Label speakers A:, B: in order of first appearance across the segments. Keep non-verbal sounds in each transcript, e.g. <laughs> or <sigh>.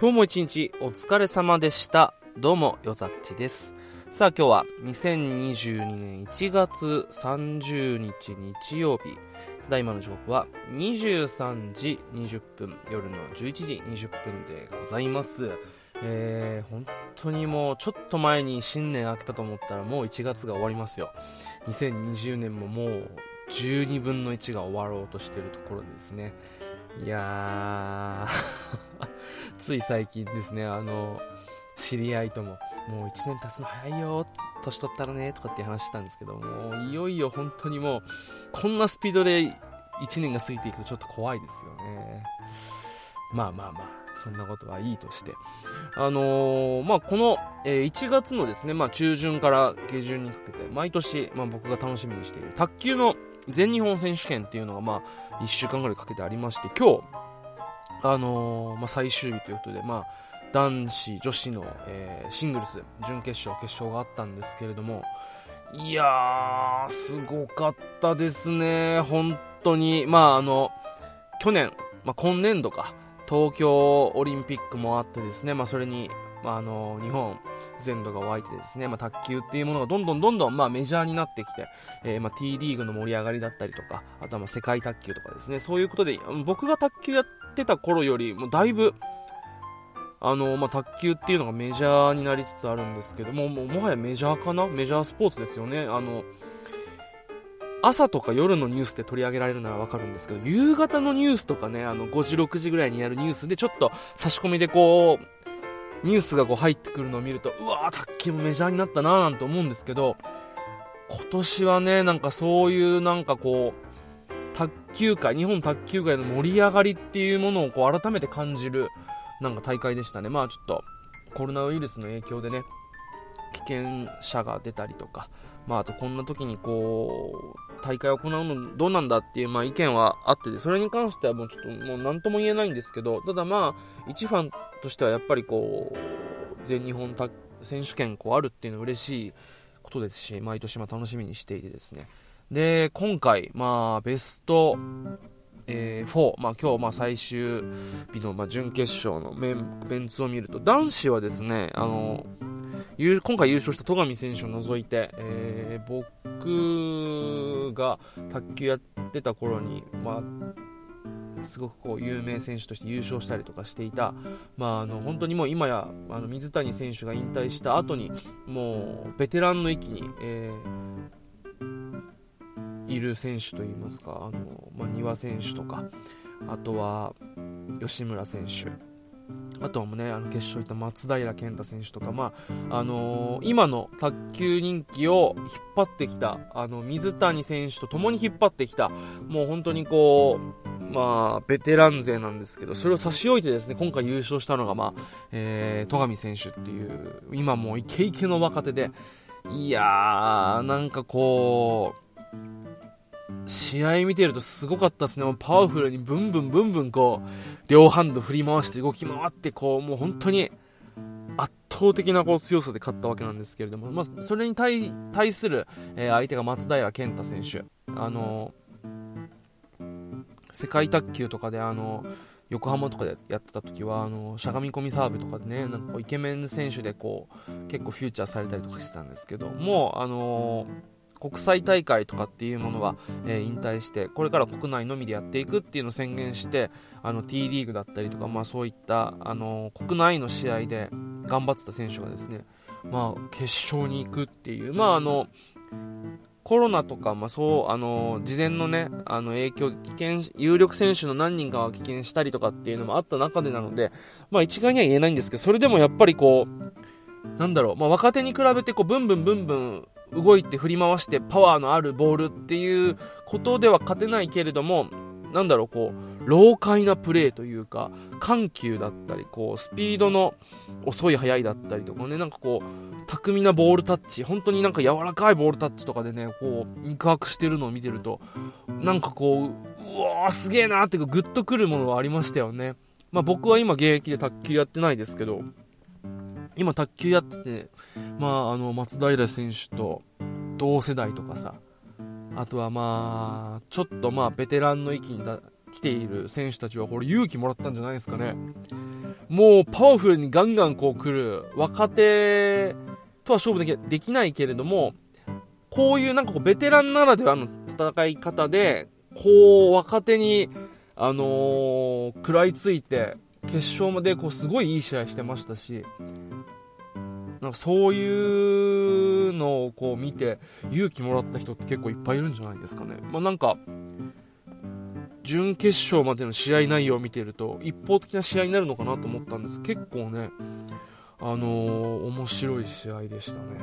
A: 今日も一日お疲れ様でした。どうも、よざっちです。さあ今日は2022年1月30日日曜日。ただいまの時刻は23時20分、夜の11時20分でございます。えー、本当にもうちょっと前に新年明けたと思ったらもう1月が終わりますよ。2020年ももう12分の1が終わろうとしてるところですね。いやー <laughs> つい最近ですね、あの、知り合いとも、もう1年経つの早いよ、年取ったらね、とかって話したんですけども、いよいよ本当にもう、こんなスピードで1年が過ぎていくとちょっと怖いですよね。まあまあまあ、そんなことはいいとして。あのー、まあこの、えー、1月のですね、まあ中旬から下旬にかけて、毎年、まあ僕が楽しみにしている卓球の全日本選手権っていうのが、まあ、1週間ぐらいかけてありまして、今日、あのー、まあ、最終日ということで、まあ、男子、女子の、えー、シングルス、準決勝、決勝があったんですけれども、いやー、すごかったですね、本当に。まあ、あの、去年、まあ、今年度か、東京オリンピックもあってですね、まあ、それにまあ、あの日本全土が湧いてですね、まあ、卓球っていうものがどんどんどんどん、まあ、メジャーになってきて、えー、まあ、T リーグの盛り上がりだったりとか、あとはまあ世界卓球とかですね、そういうことで、僕が卓球やってた頃よりもだいぶ、あのまあ、卓球っていうのがメジャーになりつつあるんですけども、ももはやメジャーかな？メジャースポーツですよね。あの朝とか夜のニュースで取り上げられるならわかるんですけど、夕方のニュースとかね、あの5時、6時ぐらいにやるニュースでちょっと差し込みでこう、ニュースがこう入ってくるのを見ると、うわー、卓球もメジャーになったなーなんて思うんですけど、今年はね、なんかそういうなんかこう、卓球界、日本卓球界の盛り上がりっていうものをこう改めて感じる、なんか大会でしたね。まあちょっと、コロナウイルスの影響でね、危険者が出たりとか、まああとこんな時にこう、大会を行うのどうなんだっていう、まあ、意見はあってで、それに関してはもうちょっともう何とも言えないんですけど、ただまあ、一ファンとしてはやっぱりこう、全日本選手権こうあるっていうのは嬉しいことですし、毎年ま楽しみにしていてですね。で、今回、まあ、ベスト、えー、4、まあ、今日まあ最終日のまあ準決勝のメンメンツを見ると、男子はですね、あの今回優勝した戸上選手を除いて、えー、僕が卓球やってた頃に、まあ、すごくこう有名選手として優勝したりとかしていた、まあ、あの本当にもう今やあの水谷選手が引退した後にもうベテランの域に、えー、いる選手といいますかあの、まあ、丹羽選手とかあとは吉村選手あとはもね、あの決勝行った松平健太選手とか、まああのー、今の卓球人気を引っ張ってきた、あの水谷選手と共に引っ張ってきた、もう本当にこう、まあ、ベテラン勢なんですけど、それを差し置いてですね、今回優勝したのが、まあ、えー、戸上選手っていう、今もうイケイケの若手で、いやー、なんかこう、試合見てるとすごかったですね。もうパワフルにブンブンブンブンこう、両ハンド振り回して動き回ってこう、もう本当に圧倒的なこう強さで勝ったわけなんですけれども、まあ、それに対する、えー、相手が松平健太選手。あのー、世界卓球とかであのー横浜とかでやってた時はあのしゃがみ込みサーブとかでねなんかイケメン選手でこう結構フューチャーされたりとかしてたんですけどもうあのー国際大会とかっていうものは、えー、引退してこれから国内のみでやっていくっていうのを宣言してあの T リーグだったりとか、まあ、そういった、あの国内の試合で頑張ってた選手がですね、まあ、決勝に行くっていう、まあ、あのコロナとか、まあ、そうあの事前のねあの影響危険有力選手の何人かは棄権したりとかっていうのもあった中でなので、まあ、一概には言えないんですけどそれでもやっぱりこうなんだろう、まあ、若手に比べてこうブンブンブンブン動いて振り回してパワーのあるボールっていうことでは勝てないけれども、なんだろう、こう、老快なプレーというか、緩急だったり、こう、スピードの遅い速いだったりとかね、なんかこう、巧みなボールタッチ、本当になんか柔らかいボールタッチとかでね、こう、肉薄してるのを見てると、なんかこう、うわーすげえなーっていうかグッとくるものはありましたよね。まあ僕は今現役で卓球やってないですけど、今卓球やってて、まあ、あの、松平選手と同世代とかさ、あとはまあ、ちょっとまあ、ベテランの域に来ている選手たちは、これ勇気もらったんじゃないですかね。もうパワフルにガンガンこう来る若手とは勝負できできないけれども、こういうなんかこうベテランならではの戦い方で、こう若手に、あのー、食らいついて、決勝までこうすごいいい試合してましたし、なんかそういうのをこう見て勇気もらった人って結構いっぱいいるんじゃないですかね。まあ、なんか、準決勝までの試合内容を見てると一方的な試合になるのかなと思ったんです。結構ねあのー、面白い試合でしたね。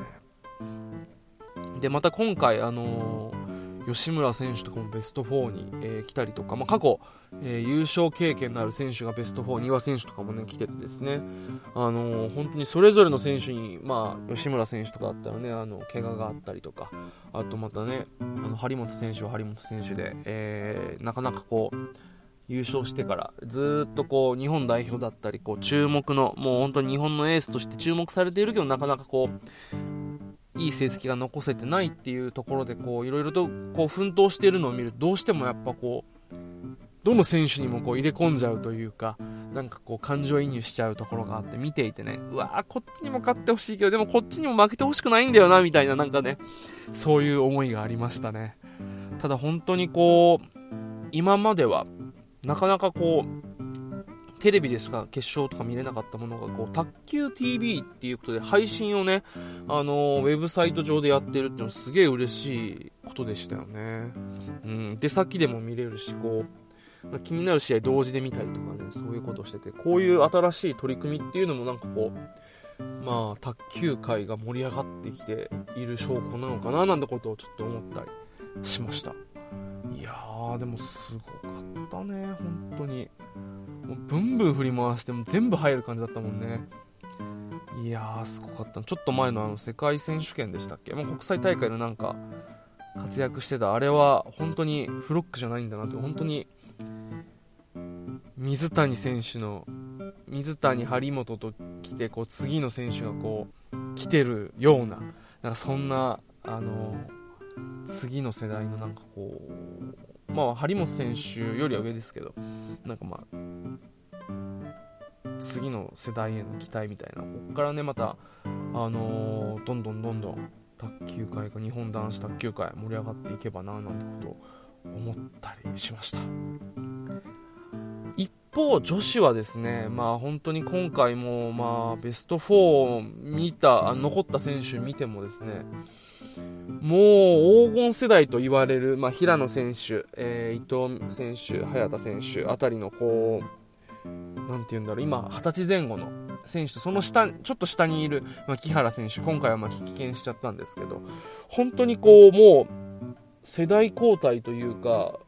A: でまた今回あのー吉村選手とかもベスト4に、えー、来たりとか、まあ、過去、えー、優勝経験のある選手がベスト4、丹羽選手とかもね、来ててですね、あのー、本当にそれぞれの選手に、まあ、吉村選手とかだったらね、あの、怪我があったりとか、あとまたね、あの、張本選手は張本選手で、えなかなかこう、優勝してからずっとこう日本代表だったりこう注目のもう本当に日本のエースとして注目されているけどなかなかこういい成績が残せてないっていうところでこういろいろとこう奮闘しているのを見るとどうしてもやっぱこうどの選手にもこう入れ込んじゃうというかなんかこう感情移入しちゃうところがあって見ていてねうわーこっちにも勝ってほしいけどでもこっちにも負けてほしくないんだよなみたいななんかねそういう思いがありましたね。ただ本当にこう今まではなかなかこうテレビでしか決勝とか見れなかったものがこう卓球 TV っていうことで配信をね、あのー、ウェブサイト上でやってるっていうのはすげえ嬉しいことでしたよね。うん、出先でも見れるしこう気になる試合同時で見たりとかねそういうことをしててこういう新しい取り組みっていうのもなんかこうまあ卓球界が盛り上がってきている証拠なのかななんてことをちょっと思ったりしました。いやーでもすごかったね本当に。もうブンブン振り回しても全部入る感じだったもんね。いやーすごかった。ちょっと前のあの世界選手権でしたっけ、まあ、国際大会のなんか活躍してた。あれは本当にフロックじゃないんだなって。本当に水谷選手の水谷張本と来てこう次の選手がこう来てるようななんかそんなあの次の世代のなんかこうまあ張本選手よりは上ですけどなんかまあ次の世代への期待みたいな。ここからねまた、あのー、どんどんどんどん卓球界が日本男子卓球界盛り上がっていけばななんてことを思ったりしました。一方女子はですねまあ本当に今回もまあベスト4を見た残った選手見てもですねもう黄金世代と言われる、まあ、平野選手、えー、伊藤選手、早田選手あたりのこうなんて言うんだろう、今、二十歳前後の選手と、その下、ちょっと下にいる、まあ、木原選手、今回はまあちょっと棄権しちゃったんですけど、本当にこう、もう、世代交代というか、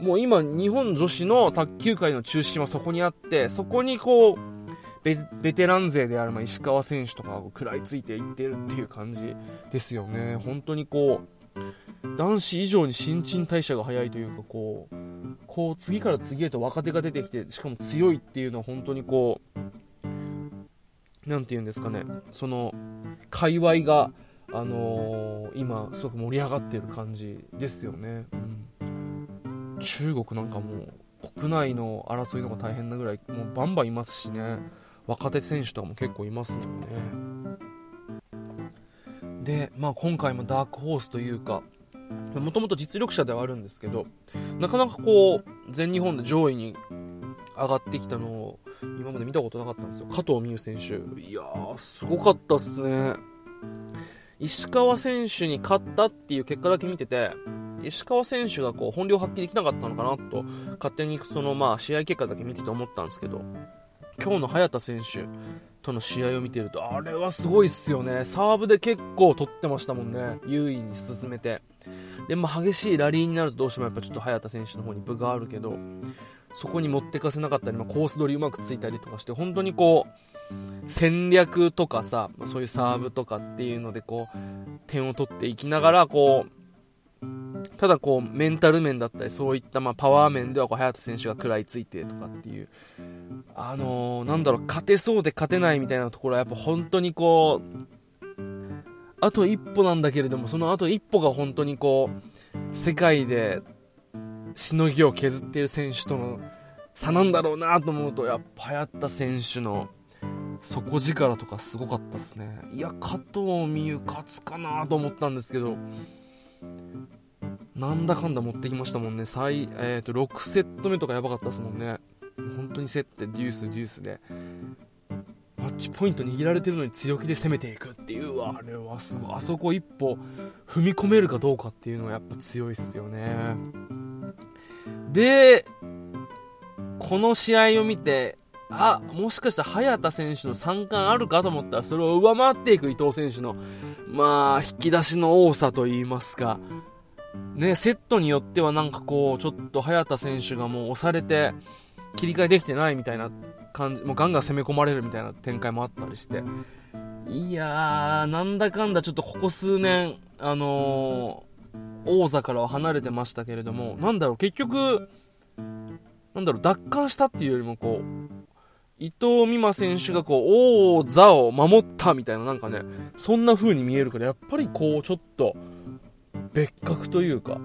A: もう今、日本女子の卓球界の中心はそこにあって、そこにこう、ベベテラン勢である、まあ、石川選手とかが食らいついていってるっていう感じですよね。本当にこう、男子以上に新陳代謝が早いというかこうこう次から次へと若手が出てきてしかも強いっていうのは本当にこう何て言うんですかね。その界隈が、あのー、今すごく盛り上がってる感じですよね、うん、中国なんかもう国内の争いのが大変なぐらいもうバンバンいますしね。若手選手とかも結構いますもんね。で、まあ、今回もダークホースというかもともと実力者ではあるんですけど、なかなかこう、全日本で上位に上がってきたのを、今まで見たことなかったんですよ。加藤美優選手。いやー、すごかったっすね。石川選手に勝ったっていう結果だけ見てて、石川選手がこう本領発揮できなかったのかなと、勝手にそのまあ試合結果だけ見てて思ったんですけど、今日の早田選手との試合を見てると、あれはすごいっすよね。サーブで結構取ってましたもんね。優位に進めて。で、まあ、激しいラリーになるとどうしてもやっぱちょっと早田選手の方に分があるけど、そこに持ってかせなかったり、まあ、コース取りうまくついたりとかして、本当にこう、戦略とかさ、ま、そういうサーブとかっていうのでこう、点を取っていきながら、こう、ただこう、メンタル面だったり、そういったまあパワー面ではこう、早田選手が食らいついてとかっていう、あのー、なんだろう、勝てそうで勝てないみたいなところはやっぱ本当にこう、あと一歩なんだけれども、そのあと一歩が本当にこう、世界でしのぎを削っている選手との差なんだろうなと思うと、やっぱやった選手の底力とかすごかったですね。いや、加藤美優勝つかなと思ったんですけど、なんだかんだ持ってきましたもんね。最、えっ、ー、と、6セット目とかやばかったですもんね。本当に競ってデュースデュースで。マッチポイント握られてるのに強気で攻めていくっていうあれはすごいあそこ一歩踏み込めるかどうかっていうのはやっぱ強いっすよねでこの試合を見てあもしかしたら早田選手の3冠あるかと思ったらそれを上回っていく伊藤選手のまあ引き出しの多さといいますか。ねセットによってはなんかこうちょっと早田選手がもう押されて切り替えできてないみたいな感じ、もうガンガン攻め込まれるみたいな展開もあったりして、いやー、なんだかんだちょっとここ数年、あのー、王座からは離れてましたけれども、なんだろう、結局、なんだろう、奪還したっていうよりもこう、伊藤美誠選手がこう、王座を守ったみたいな、なんかね、そんな風に見えるから、やっぱりこう、ちょっと、別格というか、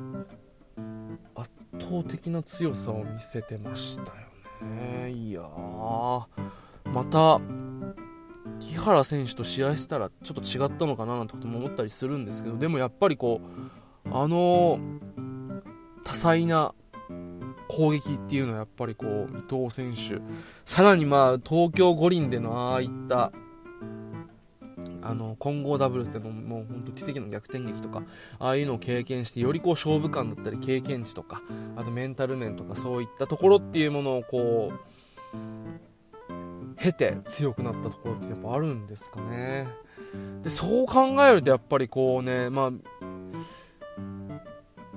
A: 圧倒的な強さを見せてましたよね。いやまた木原選手と試合したらちょっと違ったのかななんてことも思ったりするんですけどでもやっぱりこうあの多彩な攻撃っていうのはやっぱりこう伊藤選手。さらにまあ東京五輪でのああいったあの混合ダブルスでももう本当奇跡の逆転劇とかああいうのを経験してよりこう勝負感だったり経験値とかあとメンタル面とかそういったところっていうものをこう経て強くなったところってやっぱあるんですかね。でそう考えるとやっぱりこうね、まあ、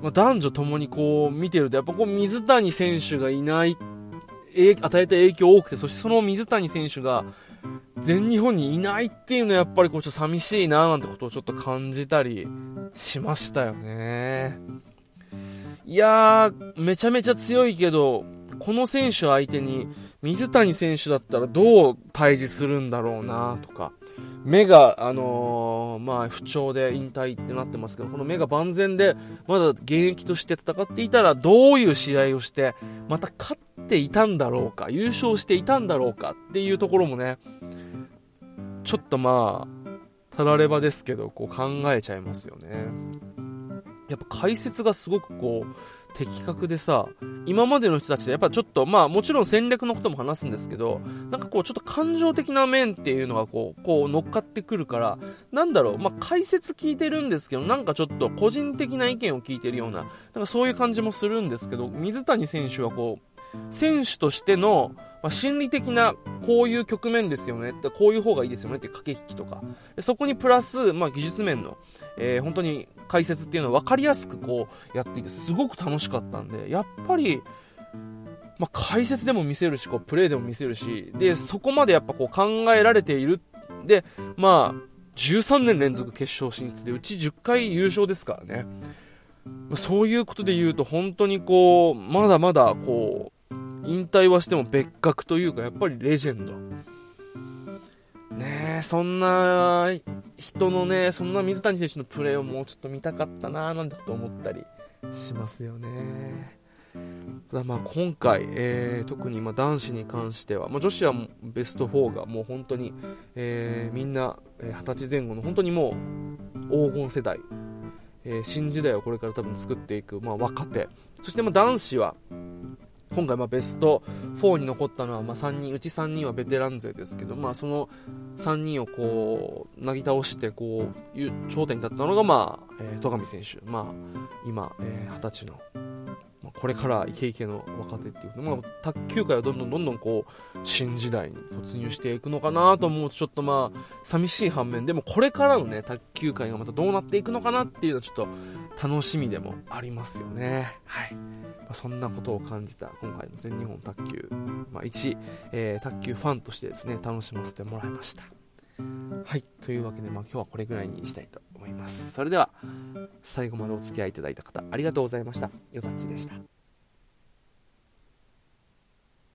A: まあ、男女ともにこう見てるとやっぱこう水谷選手がいない与えた影響多くてそしてその水谷選手が全日本にいないっていうのはやっぱりこうちょっと寂しいななんてことをちょっと感じたりしましたよね。いやー、めちゃめちゃ強いけど、この選手相手に水谷選手だったらどう対峙するんだろうなとか、目が、あのー、まあ、不調で引退ってなってますけど、この目が万全で、まだ現役として戦っていたら、どういう試合をして、また勝っていたんだろうか、優勝していたんだろうかっていうところもね、ちょっとまあ、たらればですけど、こう考えちゃいますよね。やっぱ解説がすごくこう、的確でさ、今までの人たちでやっぱちょっと、まあもちろん戦略のことも話すんですけど、なんかこうちょっと感情的な面っていうのがこう、こう乗っかってくるから、なんだろう、まあ解説聞いてるんですけど、なんかちょっと個人的な意見を聞いてるような、なんかそういう感じもするんですけど、水谷選手はこう、選手としての、まあ、心理的なこういう局面ですよね。ってこういう方がいいですよねって駆け引きとか。そこにプラス、まあ、技術面の、えー、本当に解説っていうのは分かりやすくこうやっていてすごく楽しかったんでやっぱり、まあ、解説でも見せるしこうプレーでも見せるしでそこまでやっぱこう考えられている。でまあ13年連続決勝進出でうち10回優勝ですからね。そういうことで言うと本当にこうまだまだこう引退はしても別格というかやっぱりレジェンド。ねえそんな人のねそんな水谷選手のプレーをもうちょっと見たかったなーなんてこと思ったりしますよね。ただまあ今回、えー、特にま男子に関しては、まあ、女子はベスト4がもう本当に、えー、みんな二十歳前後の本当にもう黄金世代、えー、新時代をこれから多分作っていく、まあ、若手。そしてま男子は今回まベスト4に残ったのはま3人うち3人はベテラン勢ですけど、まあ、その3人をこうなぎ倒してこう頂点に立ったのが、まあ、戸上選手、まあ、今、えー、20歳の、これからイケイケの若手っていう、まあ、卓球界はどんどんどんどんこう新時代に突入していくのかなと思うとちょっとまあ寂しい反面でもこれからのね卓球界がまたどうなっていくのかなっていうのはちょっと楽しみでもありますよね。はい。まそんなことを感じた今回の全日本卓球、まあ、一、えー、卓球ファンとしてですね楽しませてもらいましたはいというわけで、まあ、今日はこれぐらいにしたいと思います。それでは最後までお付き合いいただいた方ありがとうございました。よざっちでした。